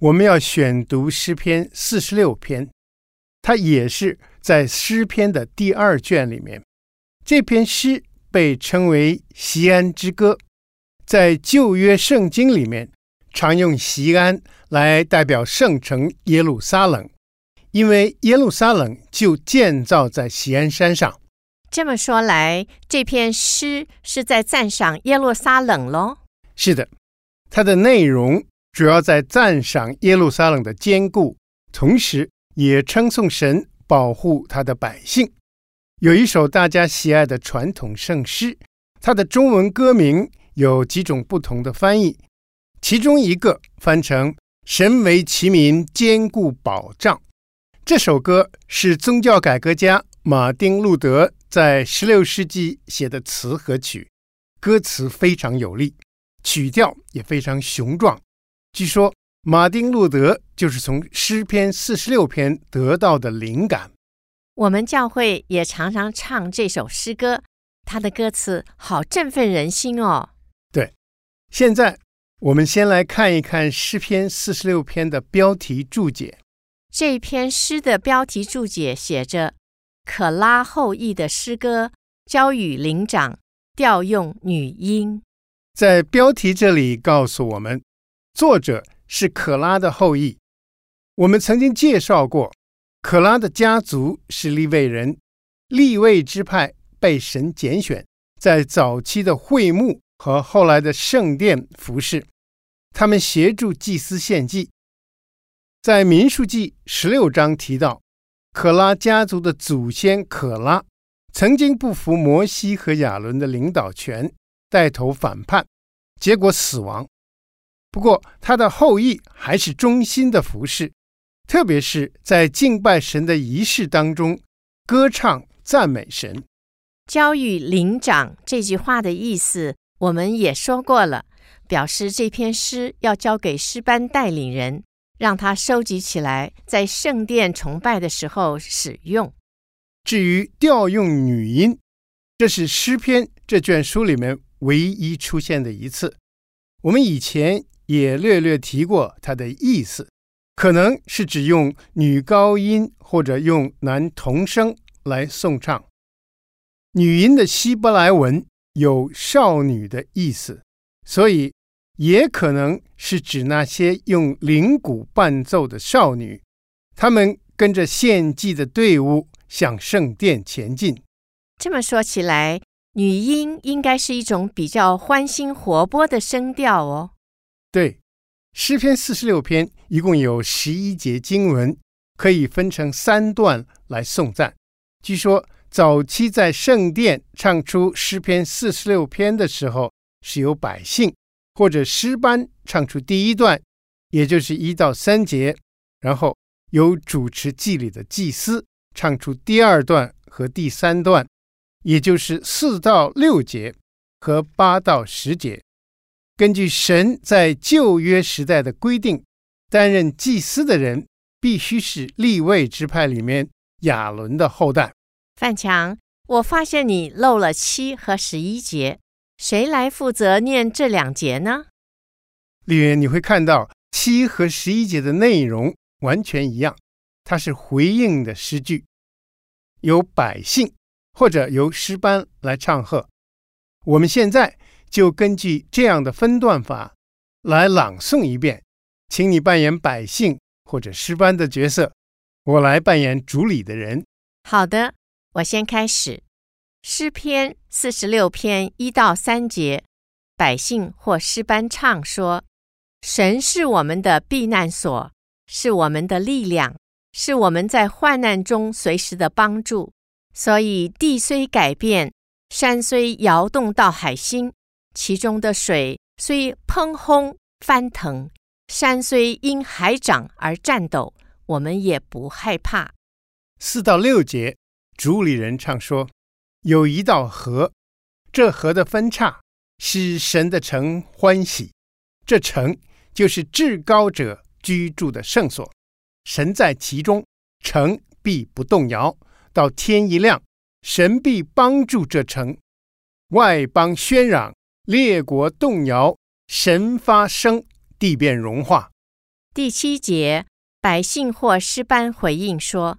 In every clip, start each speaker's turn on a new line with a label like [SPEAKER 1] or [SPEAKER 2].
[SPEAKER 1] 我们要选读诗篇四十六篇，它也是在诗篇的第二卷里面。这篇诗被称为锡安之歌，在旧约圣经里面常用锡安来代表圣城耶路撒冷，因为耶路撒冷就建造在锡安山上。
[SPEAKER 2] 这么说来，这篇诗是在赞赏耶路撒冷喽？
[SPEAKER 1] 是的，它的内容。主要在赞赏耶路撒冷的坚固，同时也称颂神保护他的百姓。有一首大家喜爱的传统圣诗，它的中文歌名有几种不同的翻译，其中一个翻成“神为其民坚固保障”。这首歌是宗教改革家马丁·路德在16世纪写的词和曲，歌词非常有力，曲调也非常雄壮。据说马丁·路德就是从诗篇四十六篇得到的灵感。
[SPEAKER 2] 我们教会也常常唱这首诗歌，它的歌词好振奋人心哦。
[SPEAKER 1] 对，现在我们先来看一看诗篇四十六篇的标题注解。
[SPEAKER 2] 这篇诗的标题注解写着：“可拉后裔的诗歌，交与灵长，调用女音。”
[SPEAKER 1] 在标题这里告诉我们。作者是可拉的后裔。我们曾经介绍过，可拉的家族是利未人，利未支派被神拣选，在早期的会幕和后来的圣殿服侍，他们协助祭司献祭。在民数记十六章提到，可拉家族的祖先可拉曾经不服摩西和亚伦的领导权，带头反叛，结果死亡。不过，他的后裔还是忠心的服侍，特别是在敬拜神的仪式当中，歌唱赞美神。
[SPEAKER 2] 交与灵长这句话的意思，我们也说过了，表示这篇诗要交给诗班带领人，让他收集起来，在圣殿崇拜的时候使用。
[SPEAKER 1] 至于调用女音，这是诗篇这卷书里面唯一出现的一次。我们以前。也略略提过它的意思，可能是指用女高音或者用男童声来颂唱。女音的希伯来文有少女的意思，所以也可能是指那些用铃鼓伴奏的少女，她们跟着献祭的队伍向圣殿前进。
[SPEAKER 2] 这么说起来，女音应该是一种比较欢欣活泼的声调哦。
[SPEAKER 1] 对，诗篇四十六篇一共有十一节经文，可以分成三段来颂赞。据说早期在圣殿唱出诗篇四十六篇的时候，是由百姓或者诗班唱出第一段，也就是一到三节，然后由主持祭礼的祭司唱出第二段和第三段，也就是四到六节和八到十节。根据神在旧约时代的规定，担任祭司的人必须是立位支派里面亚伦的后代。
[SPEAKER 2] 范强，我发现你漏了七和十一节，谁来负责念这两节呢？
[SPEAKER 1] 丽云，你会看到七和十一节的内容完全一样，它是回应的诗句，由百姓或者由诗班来唱和。我们现在。就根据这样的分段法来朗诵一遍，请你扮演百姓或者诗班的角色，我来扮演主礼的人。
[SPEAKER 2] 好的，我先开始。诗篇四十六篇一到三节，百姓或诗班唱说：“神是我们的避难所，是我们的力量，是我们在患难中随时的帮助。所以地虽改变，山虽摇动到海心。”其中的水虽喷轰翻腾，山虽因海涨而颤抖，我们也不害怕。
[SPEAKER 1] 四到六节，主理人唱说：“有一道河，这河的分叉使神的城欢喜。这城就是至高者居住的圣所，神在其中，城必不动摇。到天一亮，神必帮助这城。外邦喧嚷，列国动摇，神发声，地变融化。”
[SPEAKER 2] 第七节，百姓或诗班回应说。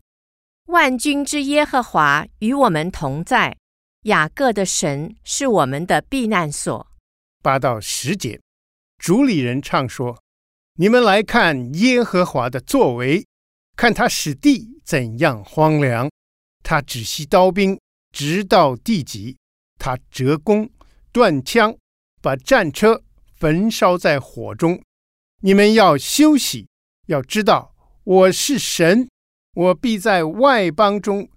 [SPEAKER 2] 万军之耶和华与我们同在，雅各的神是我们的避难所。
[SPEAKER 1] 八到十节，主理人唱说：“你们来看耶和华的作为，看他使地怎样荒凉。他只息刀兵，直到地极；他折弓断枪，把战车焚烧在火中。你们要休息，要知道我是神。”我必在外邦中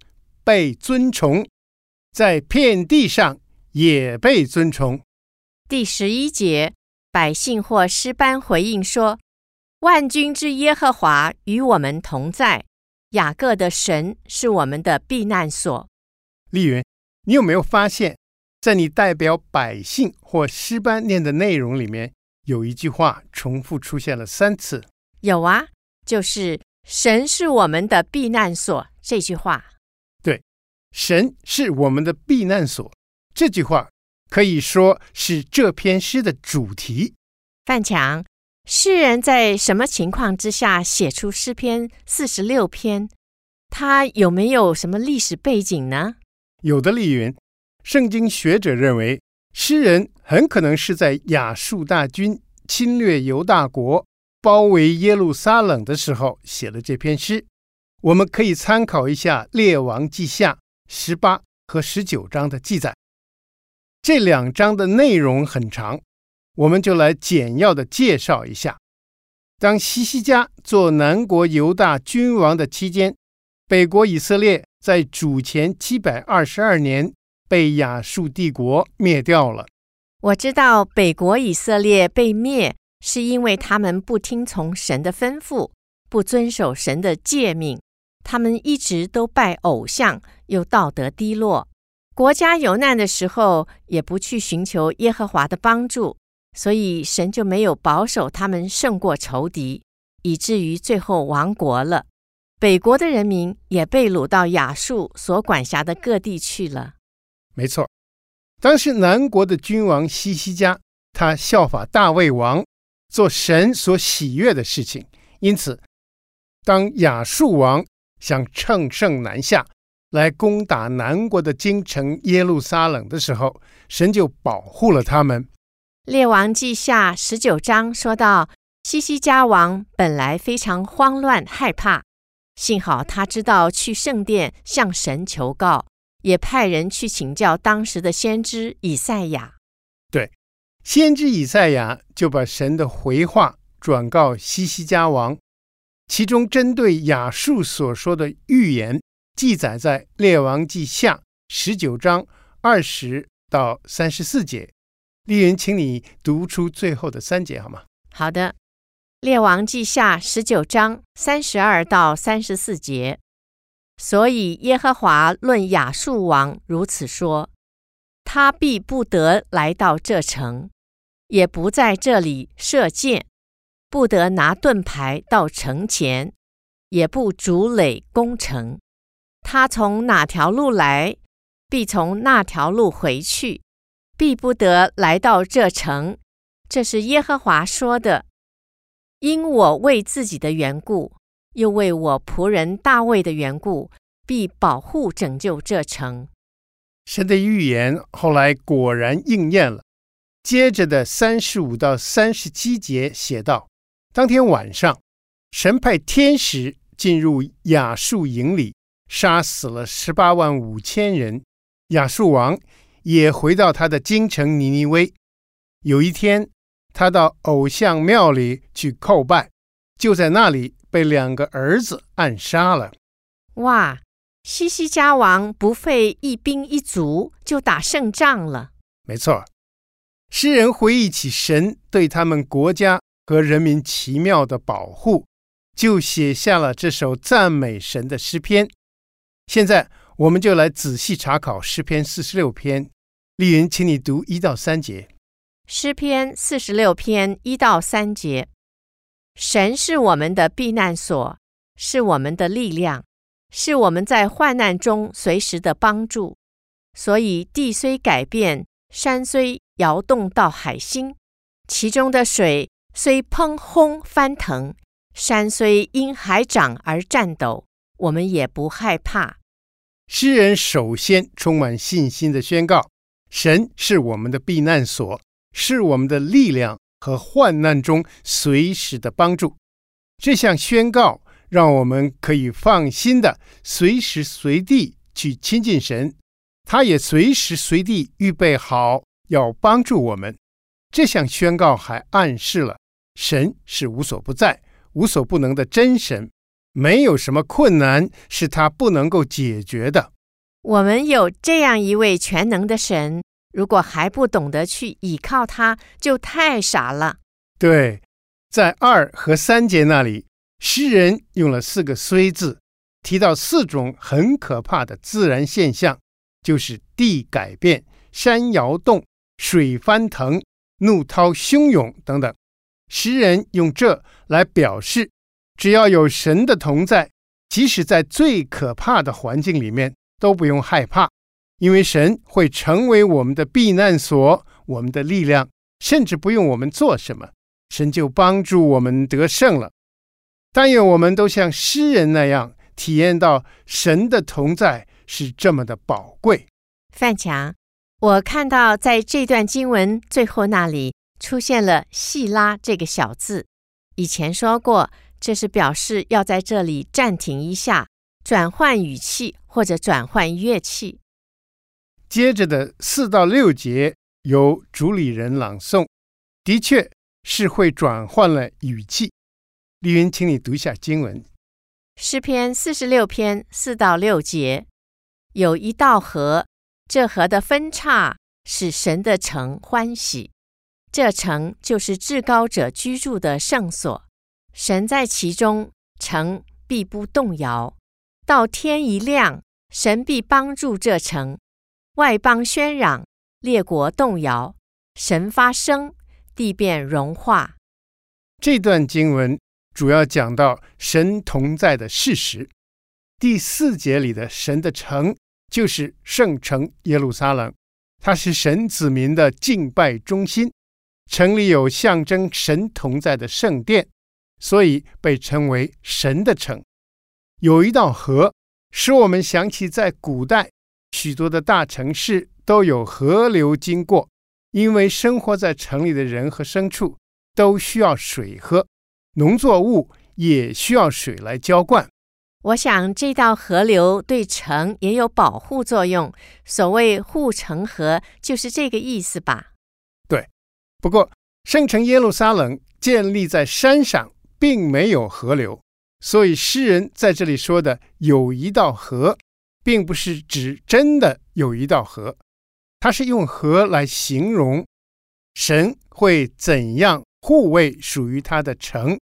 [SPEAKER 1] 被尊崇，在遍地上也被尊崇。
[SPEAKER 2] 第十一节，百姓或诗班回应说：“万军之耶和华与我们同在，雅各的神是我们的避难所。”
[SPEAKER 1] 丽云，你有没有发现，在你代表百姓或诗班念的内容里面，有一句话重复出现了三次？
[SPEAKER 2] 有啊，就是。神是我们的避难所，这句话，
[SPEAKER 1] 对，神是我们的避难所，这句话可以说是这篇诗的主题。
[SPEAKER 2] 范强，诗人在什么情况之下写出诗篇四十六篇？他有没有什么历史背景呢？
[SPEAKER 1] 有的丽云，圣经学者认为，诗人很可能是在亚述大军侵略犹大国。包围耶路撒冷的时候写了这篇诗，我们可以参考一下《列王记下》十八和十九章的记载。这两章的内容很长，我们就来简要的介绍一下。当西西家做南国犹大君王的期间，北国以色列在主前七百二十二年被亚述帝国灭掉了。
[SPEAKER 2] 我知道北国以色列被灭。是因为他们不听从神的吩咐，不遵守神的诫命，他们一直都拜偶像，又道德低落。国家有难的时候，也不去寻求耶和华的帮助，所以神就没有保守他们胜过仇敌，以至于最后亡国了。北国的人民也被掳到亚述所管辖的各地去了。
[SPEAKER 1] 没错，当时南国的君王西西家，他效法大卫王。做神所喜悦的事情，因此，当亚述王想乘胜南下来攻打南国的京城耶路撒冷的时候，神就保护了他们。
[SPEAKER 2] 列王记下十九章说到，西西家王本来非常慌乱害怕，幸好他知道去圣殿向神求告，也派人去请教当时的先知以赛亚。
[SPEAKER 1] 对。先知以赛亚就把神的回话转告西西家王，其中针对亚述所说的预言记载在列王记下十九章二十到三十四节。丽云，请你读出最后的三节好吗？
[SPEAKER 2] 好的，列王记下十九章三十二到三十四节。所以耶和华论亚述王如此说：他必不得来到这城。也不在这里射箭，不得拿盾牌到城前，也不筑垒攻城。他从哪条路来，必从那条路回去，必不得来到这城。这是耶和华说的。因我为自己的缘故，又为我仆人大卫的缘故，必保护拯救这城。
[SPEAKER 1] 神的预言后来果然应验了。接着的三十五到三十七节写道：当天晚上，神派天使进入亚述营里，杀死了十八万五千人。亚述王也回到他的京城尼尼微。有一天，他到偶像庙里去叩拜，就在那里被两个儿子暗杀了。
[SPEAKER 2] 哇！西西家王不费一兵一卒就打胜仗了。
[SPEAKER 1] 没错。诗人回忆起神对他们国家和人民奇妙的保护，就写下了这首赞美神的诗篇。现在，我们就来仔细查考诗篇四十六篇。丽云，请你读一到三节。
[SPEAKER 2] 诗篇四十六篇一到三节：神是我们的避难所，是我们的力量，是我们在患难中随时的帮助。所以地虽改变，山虽摇动到海心，其中的水虽喷轰翻腾，山虽因海涨而颤抖，我们也不害怕。
[SPEAKER 1] 诗人首先充满信心的宣告：神是我们的避难所，是我们的力量和患难中随时的帮助。这项宣告让我们可以放心的随时随地去亲近神。他也随时随地预备好要帮助我们。这项宣告还暗示了神是无所不在、无所不能的真神，没有什么困难是他不能够解决的。
[SPEAKER 2] 我们有这样一位全能的神，如果还不懂得去倚靠他，就太傻了。
[SPEAKER 1] 对，在二和三节那里，诗人用了四个“虽”字，提到四种很可怕的自然现象。就是地改变、山摇动、水翻腾、怒涛汹涌等等。诗人用这来表示，只要有神的同在，即使在最可怕的环境里面都不用害怕，因为神会成为我们的避难所、我们的力量，甚至不用我们做什么，神就帮助我们得胜了。但愿我们都像诗人那样，体验到神的同在。是这么的宝贵，
[SPEAKER 2] 范强，我看到在这段经文最后那里出现了“细拉”这个小字。以前说过，这是表示要在这里暂停一下，转换语气或者转换乐器。
[SPEAKER 1] 接着的四到六节由主理人朗诵，的确是会转换了语气。丽云，请你读一下经文：
[SPEAKER 2] 诗篇四十六篇四到六节。有一道河，这河的分岔使神的城欢喜。这城就是至高者居住的圣所，神在其中，城必不动摇。到天一亮，神必帮助这城。外邦喧嚷，列国动摇，神发声，地便融化。
[SPEAKER 1] 这段经文主要讲到神同在的事实。第四节里的神的城。就是圣城耶路撒冷，它是神子民的敬拜中心。城里有象征神同在的圣殿，所以被称为神的城。有一道河，使我们想起在古代许多的大城市都有河流经过，因为生活在城里的人和牲畜都需要水喝，农作物也需要水来浇灌。
[SPEAKER 2] 我想这道河流对城也有保护作用，所谓护城河就是这个意思吧？
[SPEAKER 1] 对。不过圣城耶路撒冷建立在山上，并没有河流，所以诗人在这里说的有一道河，并不是指真的有一道河，它是用河来形容神会怎样护卫属于他的城，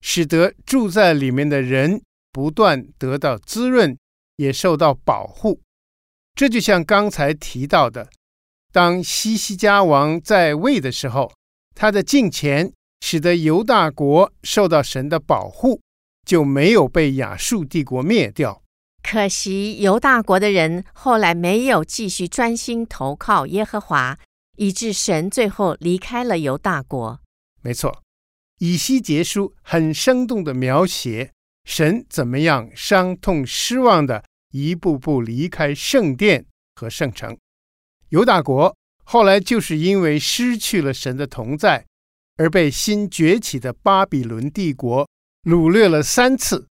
[SPEAKER 1] 使得住在里面的人。不断得到滋润，也受到保护。这就像刚才提到的，当西西家王在位的时候，他的敬虔使得犹大国受到神的保护，就没有被亚述帝国灭掉。
[SPEAKER 2] 可惜犹大国的人后来没有继续专心投靠耶和华，以致神最后离开了犹大国。
[SPEAKER 1] 没错，以西结书很生动地描写。神怎么样伤痛失望的一步步离开圣殿和圣城？犹大国后来就是因为失去了神的同在，而被新崛起的巴比伦帝国掳掠了三次。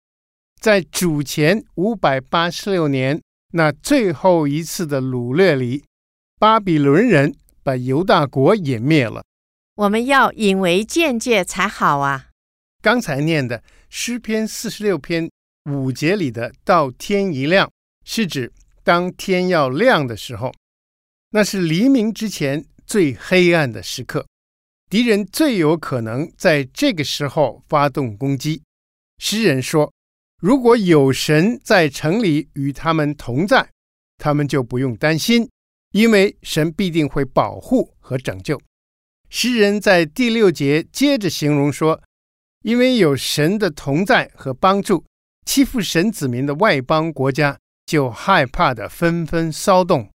[SPEAKER 1] 在主前五百八十六年那最后一次的掳掠里，巴比伦人把犹大国也灭了。
[SPEAKER 2] 我们要引为鉴戒才好啊！
[SPEAKER 1] 刚才念的。诗篇四十六篇五节里的“到天一亮”，是指当天要亮的时候，那是黎明之前最黑暗的时刻，敌人最有可能在这个时候发动攻击。诗人说：“如果有神在城里与他们同在，他们就不用担心，因为神必定会保护和拯救。”诗人在第六节接着形容说：“因为有神的同在和帮助，欺负神子民的外邦国家就害怕的纷纷骚动。”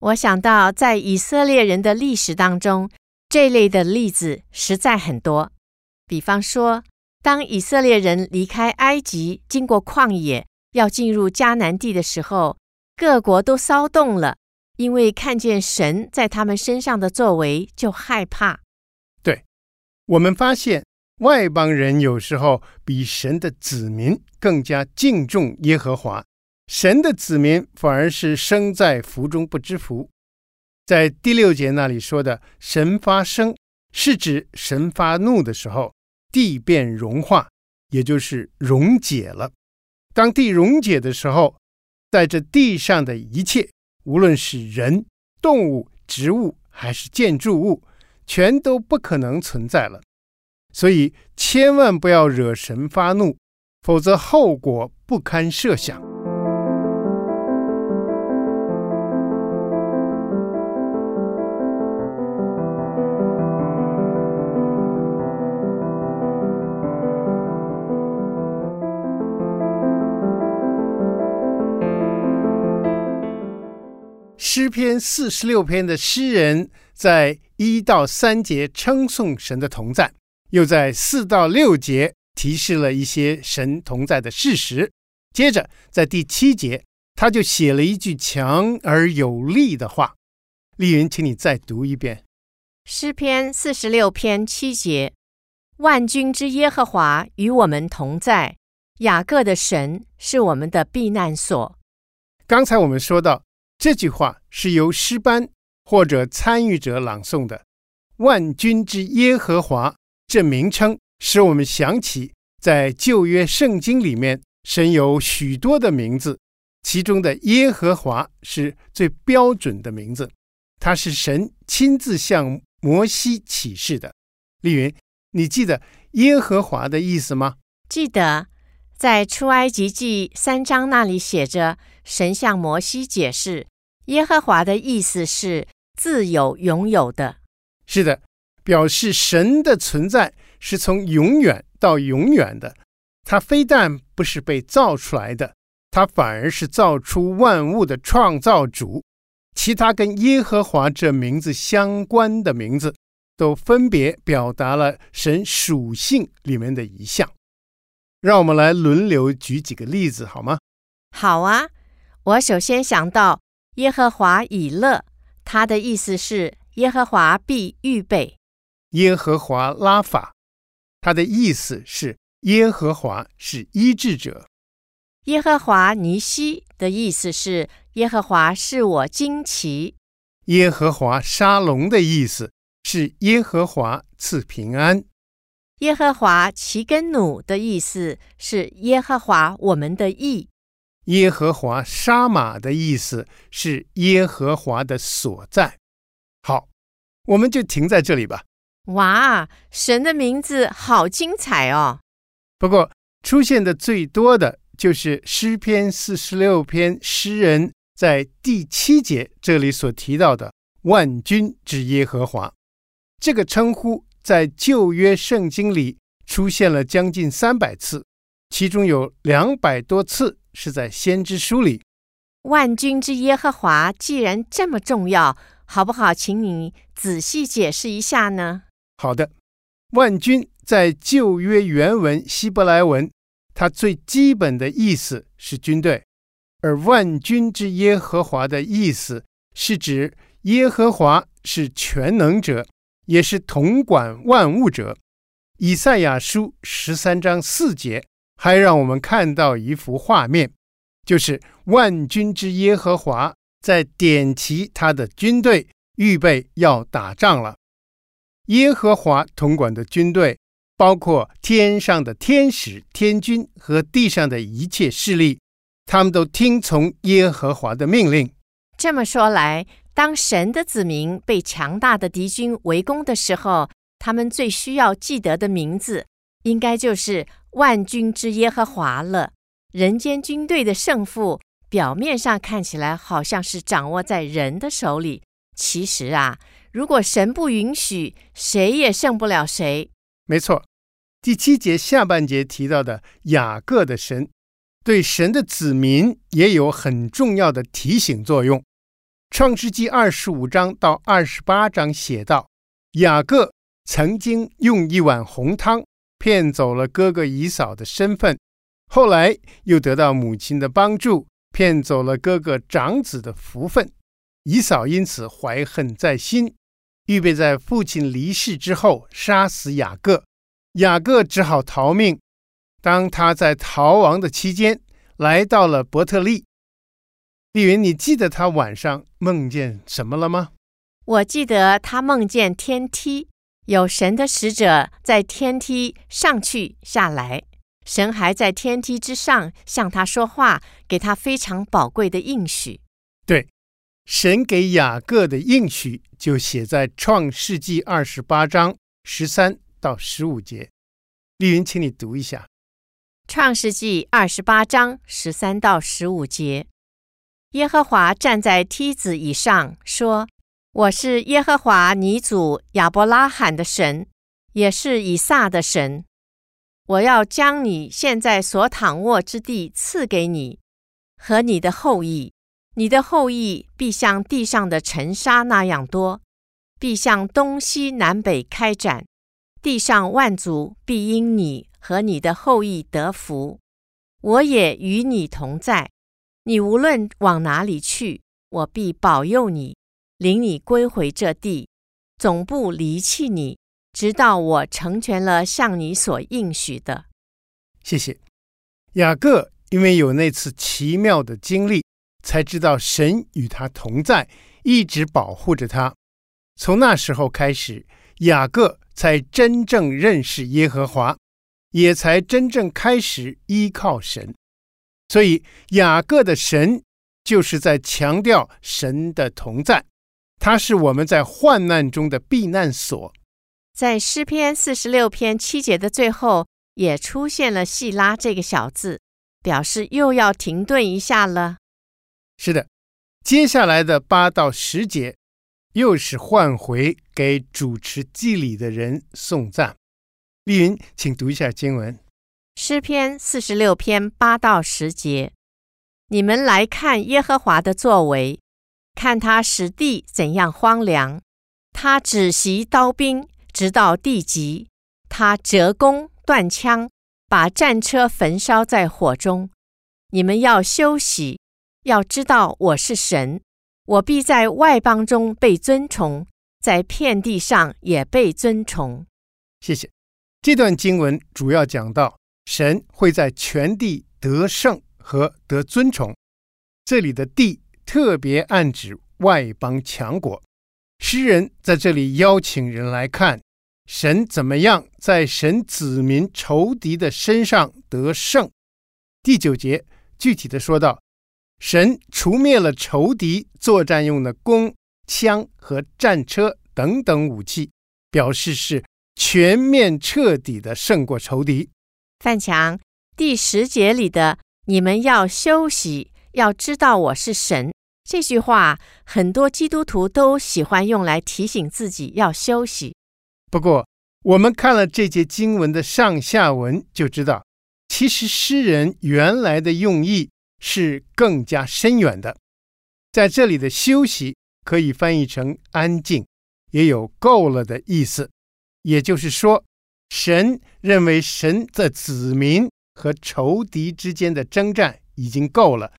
[SPEAKER 2] 我想到，在以色列人的历史当中，这类的例子实在很多。比方说，当以色列人离开埃及，经过旷野，要进入迦南地的时候，各国都骚动了，因为看见神在他们身上的作为，就害怕。
[SPEAKER 1] 对，我们发现外邦人有时候比神的子民更加敬重耶和华，神的子民反而是生在福中不知福。在第六节那里说的“神发生”，是指神发怒的时候。地变融化，也就是溶解了。当地溶解的时候，在这地上的一切，无论是人、动物、植物还是建筑物，全都不可能存在了。所以，千万不要惹神发怒，否则后果不堪设想。诗篇四十六篇的诗人在一到三节称颂神的同在，又在四到六节提示了一些神同在的事实。接着在第七节，他就写了一句强而有力的话。丽云，请你再读一遍
[SPEAKER 2] 诗篇四十六篇七节：万军之耶和华与我们同在，雅各的神是我们的避难所。
[SPEAKER 1] 刚才我们说到。这句话是由诗班或者参与者朗诵的。万军之耶和华这名称使我们想起，在旧约圣经里面，神有许多的名字，其中的耶和华是最标准的名字。他是神亲自向摩西启示的。丽云，你记得耶和华的意思吗？
[SPEAKER 2] 记得。在出埃及记三章那里写着，神向摩西解释，耶和华的意思是自有永有的。
[SPEAKER 1] 是的，表示神的存在是从永远到永远的。它非但不是被造出来的，它反而是造出万物的创造主。其他跟耶和华这名字相关的名字，都分别表达了神属性里面的一项。让我们来轮流举几个例子，好吗？
[SPEAKER 2] 好啊，我首先想到耶和华以勒，他的意思是耶和华必预备；
[SPEAKER 1] 耶和华拉法，他的意思是耶和华是医治者；
[SPEAKER 2] 耶和华尼西的意思是耶和华是我惊奇；
[SPEAKER 1] 耶和华沙龙的意思是耶和华赐平安。
[SPEAKER 2] 耶和华齐根努的意思是耶和华我们的义。
[SPEAKER 1] 耶和华沙马的意思是耶和华的所在。好，我们就停在这里吧。
[SPEAKER 2] 哇，神的名字好精彩哦！
[SPEAKER 1] 不过出现的最多的就是诗篇四十六篇诗人在第七节这里所提到的万军之耶和华这个称呼。在旧约圣经里出现了将近三百次，其中有两百多次是在先知书里。
[SPEAKER 2] 万军之耶和华既然这么重要，好不好？请你仔细解释一下呢？
[SPEAKER 1] 好的，万军在旧约原文希伯来文，它最基本的意思是军队，而万军之耶和华的意思是指耶和华是全能者。也是统管万物者。以赛亚书十三章四节还让我们看到一幅画面，就是万军之耶和华在点齐他的军队，预备要打仗了。耶和华统管的军队，包括天上的天使、天军和地上的一切势力，他们都听从耶和华的命令。
[SPEAKER 2] 这么说来，当神的子民被强大的敌军围攻的时候，他们最需要记得的名字，应该就是万军之耶和华了。人间军队的胜负，表面上看起来好像是掌握在人的手里，其实啊，如果神不允许，谁也胜不了谁。
[SPEAKER 1] 没错，第七节下半节提到的雅各的神，对神的子民也有很重要的提醒作用。创世纪二十五章到二十八章写道，雅各曾经用一碗红汤骗走了哥哥以嫂的身份。后来又得到母亲的帮助，骗走了哥哥长子的福分，以嫂因此怀恨在心，预备在父亲离世之后杀死雅各。雅各只好逃命。当他在逃亡的期间，来到了伯特利。丽云，你记得他晚上梦见什么了吗？
[SPEAKER 2] 我记得他梦见天梯，有神的使者在天梯上去下来。神还在天梯之上向他说话，给他非常宝贵的应许。
[SPEAKER 1] 对，神给雅各的应许就写在创世纪二十八章十三到十五节。丽云，请你读一下。
[SPEAKER 2] 创世纪二十八章十三到十五节：耶和华站在梯子以上，说：“我是耶和华你祖亚伯拉罕的神，也是以撒的神。”我要将你现在所躺卧之地赐给你和你的后裔，你的后裔必像地上的尘沙那样多，必向东西南北开展，地上万族必因你和你的后裔得福。我也与你同在，你无论往哪里去，我必保佑你，领你归回这地，总不离弃你。直到我成全了向你所应许的。
[SPEAKER 1] 谢谢。雅各因为有那次奇妙的经历，才知道神与他同在，一直保护着他。从那时候开始，雅各才真正认识耶和华，也才真正开始依靠神。所以，雅各的神就是在强调神的同在，他是我们在患难中的避难所。
[SPEAKER 2] 在诗篇四十六篇七节的最后，也出现了“细拉”这个小字，表示又要停顿一下了。
[SPEAKER 1] 是的，接下来的八到十节，又是换回给主持祭礼的人颂赞。丽云，请读一下经文：
[SPEAKER 2] 诗篇四十六篇八到十节，你们来看耶和华的作为，看他使地怎样荒凉，他只袭刀兵。直到地极，他折弓断枪，把战车焚烧在火中。你们要休息，要知道我是神，我必在外邦中被尊崇，在遍地上也被尊崇。
[SPEAKER 1] 谢谢。这段经文主要讲到神会在全地得胜和得尊崇。这里的“地”特别暗指外邦强国。诗人在这里邀请人来看神怎么样在神子民仇敌的身上得胜。第九节具体的说道，神除灭了仇敌作战用的弓、枪和战车等等武器，表示是全面彻底的胜过仇敌。
[SPEAKER 2] 范强，第十节里的“你们要休息，要知道我是神”。这句话，很多基督徒都喜欢用来提醒自己要休息。
[SPEAKER 1] 不过，我们看了这节经文的上下文，就知道，其实诗人原来的用意是更加深远的。在这里的“休息”可以翻译成“安静”，也有“够了”的意思。也就是说，神认为神的子民和仇敌之间的征战已经够了。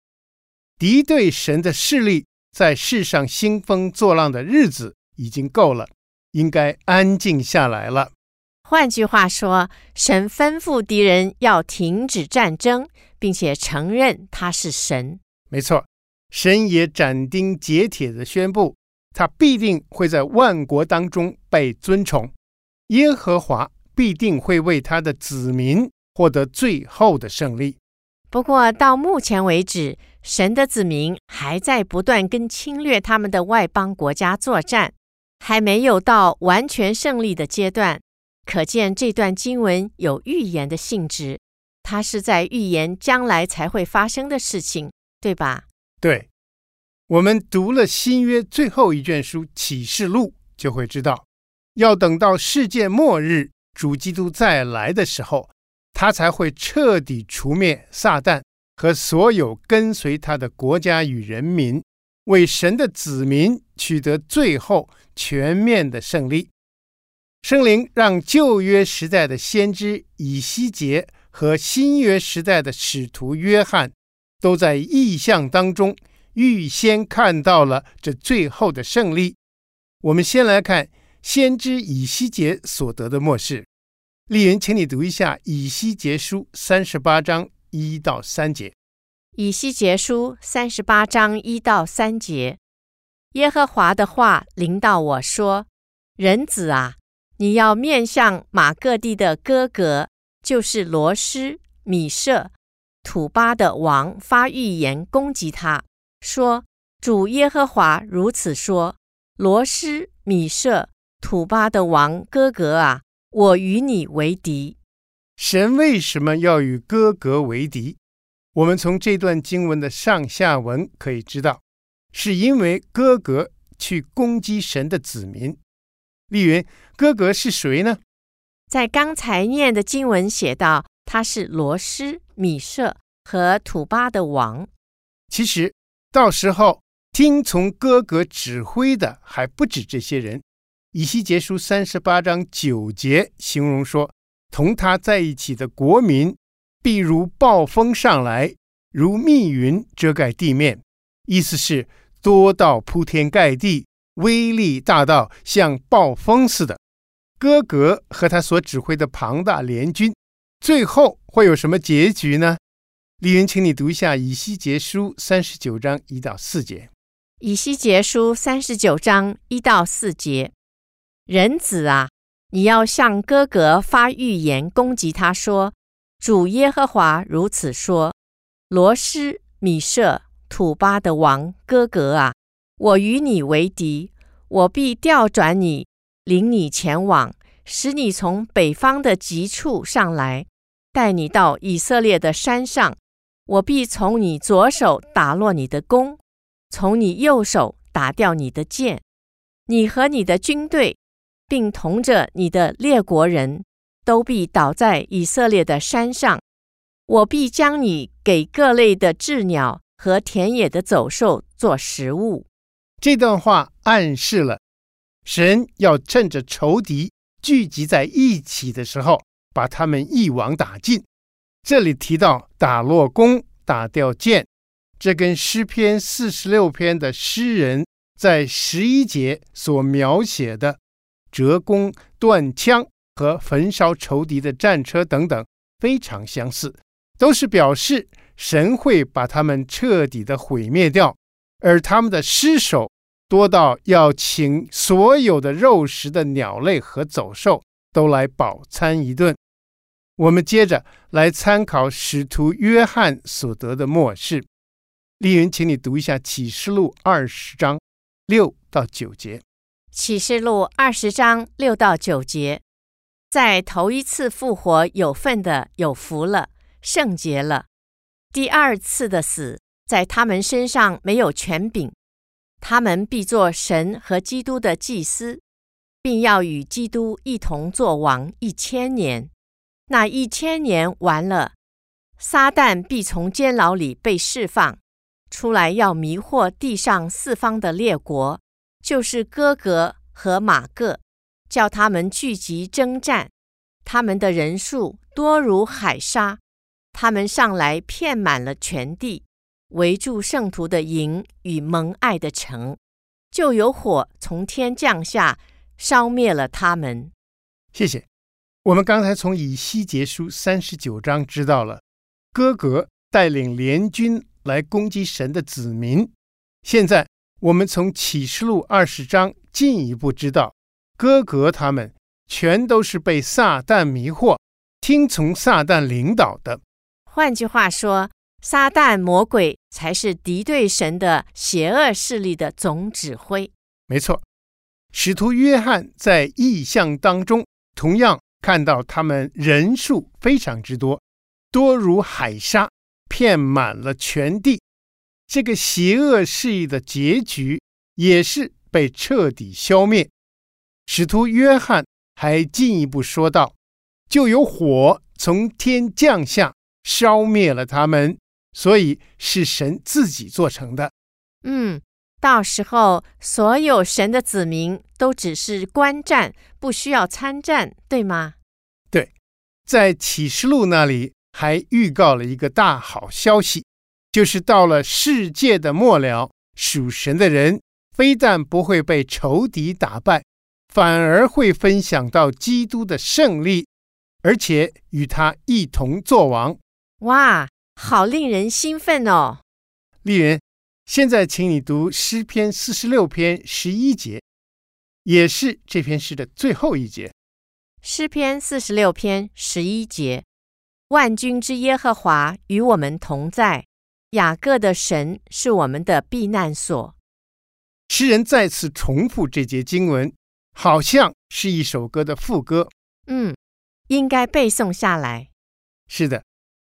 [SPEAKER 1] 敌对神的势力在世上兴风作浪的日子已经够了，应该安静下来了。
[SPEAKER 2] 换句话说，神吩咐敌人要停止战争，并且承认他是神。
[SPEAKER 1] 没错，神也斩钉截铁地宣布，他必定会在万国当中被尊崇，耶和华必定会为他的子民获得最后的胜利。
[SPEAKER 2] 不过到目前为止，神的子民还在不断跟侵略他们的外邦国家作战，还没有到完全胜利的阶段。可见这段经文有预言的性质，它是在预言将来才会发生的事情，对吧？
[SPEAKER 1] 对，我们读了新约最后一卷书启示录，就会知道，要等到世界末日，主基督再来的时候，他才会彻底除灭撒旦和所有跟随他的国家与人民，为神的子民取得最后全面的胜利。圣灵让旧约时代的先知以西结和新约时代的使徒约翰，都在异象当中预先看到了这最后的胜利。我们先来看先知以西结所得的默示。丽云，请你读一下以西结书三十八章一到三节。
[SPEAKER 2] 以西结书三十八章一到三节，耶和华的话临到我说：“人子啊。”你要面向马各地的哥哥，就是罗施、米设、土巴的王发预言攻击他，说：“主耶和华如此说：罗施、米设、土巴的王哥哥啊，我与你为敌。”
[SPEAKER 1] 神为什么要与哥格为敌？我们从这段经文的上下文可以知道，是因为哥格去攻击神的子民。丽云，哥格是谁呢？
[SPEAKER 2] 在刚才念的经文写道，他是罗施、米舍和土巴的王。
[SPEAKER 1] 其实，到时候听从哥格指挥的还不止这些人。以西结书三十八章九节形容说，同他在一起的国民，必如暴风上来，如密云遮盖地面。意思是多到铺天盖地。威力大到像暴风似的，哥格和他所指挥的庞大联军，最后会有什么结局呢？丽云，请你读一下《以西结书》三十九章一到四节。
[SPEAKER 2] 《以西结书》三十九章一到四节，人子啊，你要向哥哥发预言，攻击他说：“主耶和华如此说：罗施、米设、土巴的王哥哥啊。”我与你为敌，我必调转你，领你前往，使你从北方的极处上来，带你到以色列的山上。我必从你左手打落你的弓，从你右手打掉你的箭。你和你的军队，并同着你的列国人都必倒在以色列的山上。我必将你给各类的雉鸟和田野的走兽做食物。
[SPEAKER 1] 这段话暗示了神要趁着仇敌聚集在一起的时候，把他们一网打尽。这里提到打落弓、打掉箭，这跟诗篇四十六篇的诗人在十一节所描写的折弓、断枪和焚烧仇敌的战车等等非常相似，都是表示神会把他们彻底的毁灭掉。而他们的尸首多到要请所有的肉食的鸟类和走兽都来饱餐一顿。我们接着来参考使徒约翰所得的末世。丽云，请你读一下启示录二十章六到九节。
[SPEAKER 2] 启示录二十章六到九节，在头一次复活有份的有福了，圣洁了。第二次的死。在他们身上没有权柄，他们必做神和基督的祭司，并要与基督一同作王一千年。那一千年完了，撒旦必从监牢里被释放出来，要迷惑地上四方的列国，就是哥格和马各，叫他们聚集征战。他们的人数多如海沙，他们上来骗满了全地。围住圣徒的营与蒙爱的城，就有火从天降下，烧灭了他们。
[SPEAKER 1] 谢谢。我们刚才从以西结书三十九章知道了，哥格带领联军来攻击神的子民。现在我们从启示录二十章进一步知道，哥格他们全都是被撒旦迷惑，听从撒旦领导的。
[SPEAKER 2] 换句话说。撒旦魔鬼才是敌对神的邪恶势力的总指挥。
[SPEAKER 1] 没错，使徒约翰在异象当中同样看到他们人数非常之多，多如海沙，遍满了全地。这个邪恶势力的结局也是被彻底消灭。使徒约翰还进一步说道：“就有火从天降下，烧灭了他们，所以是神自己做成的。”
[SPEAKER 2] 嗯，到时候所有神的子民都只是观战，不需要参战，对吗？
[SPEAKER 1] 对，在启示录那里还预告了一个大好消息。就是到了世界的末了，属神的人非但不会被仇敌打败，反而会分享到基督的胜利，而且与他一同作王。
[SPEAKER 2] 哇，好令人兴奋哦！
[SPEAKER 1] 丽人，现在请你读诗篇四十六篇十一节，也是这篇诗的最后一节。
[SPEAKER 2] 诗篇四十六篇十一节：万军之耶和华与我们同在。雅各的神是我们的避难所。
[SPEAKER 1] 诗人再次重复这节经文，好像是一首歌的副歌。
[SPEAKER 2] 嗯，应该背诵下来。
[SPEAKER 1] 是的，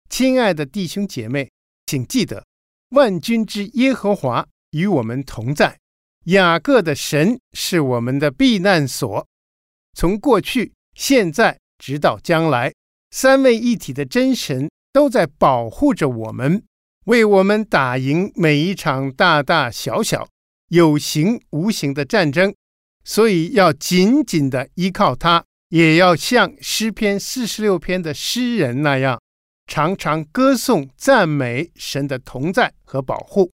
[SPEAKER 1] 亲爱的弟兄姐妹，请记得，万军之耶和华与我们同在。雅各的神是我们的避难所。从过去、现在直到将来，三位一体的真神都在保护着我们。为我们打赢每一场大大小小、有形无形的战争，所以要紧紧地依靠他，也要像诗篇四十六篇的诗人那样，常常歌颂赞美神的同在和保护。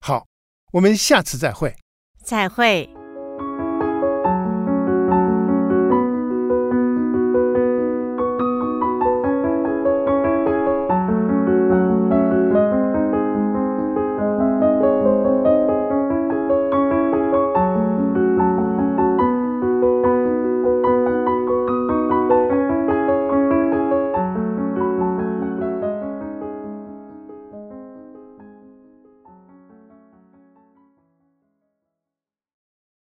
[SPEAKER 1] 好，我们下次再会。
[SPEAKER 2] 再会。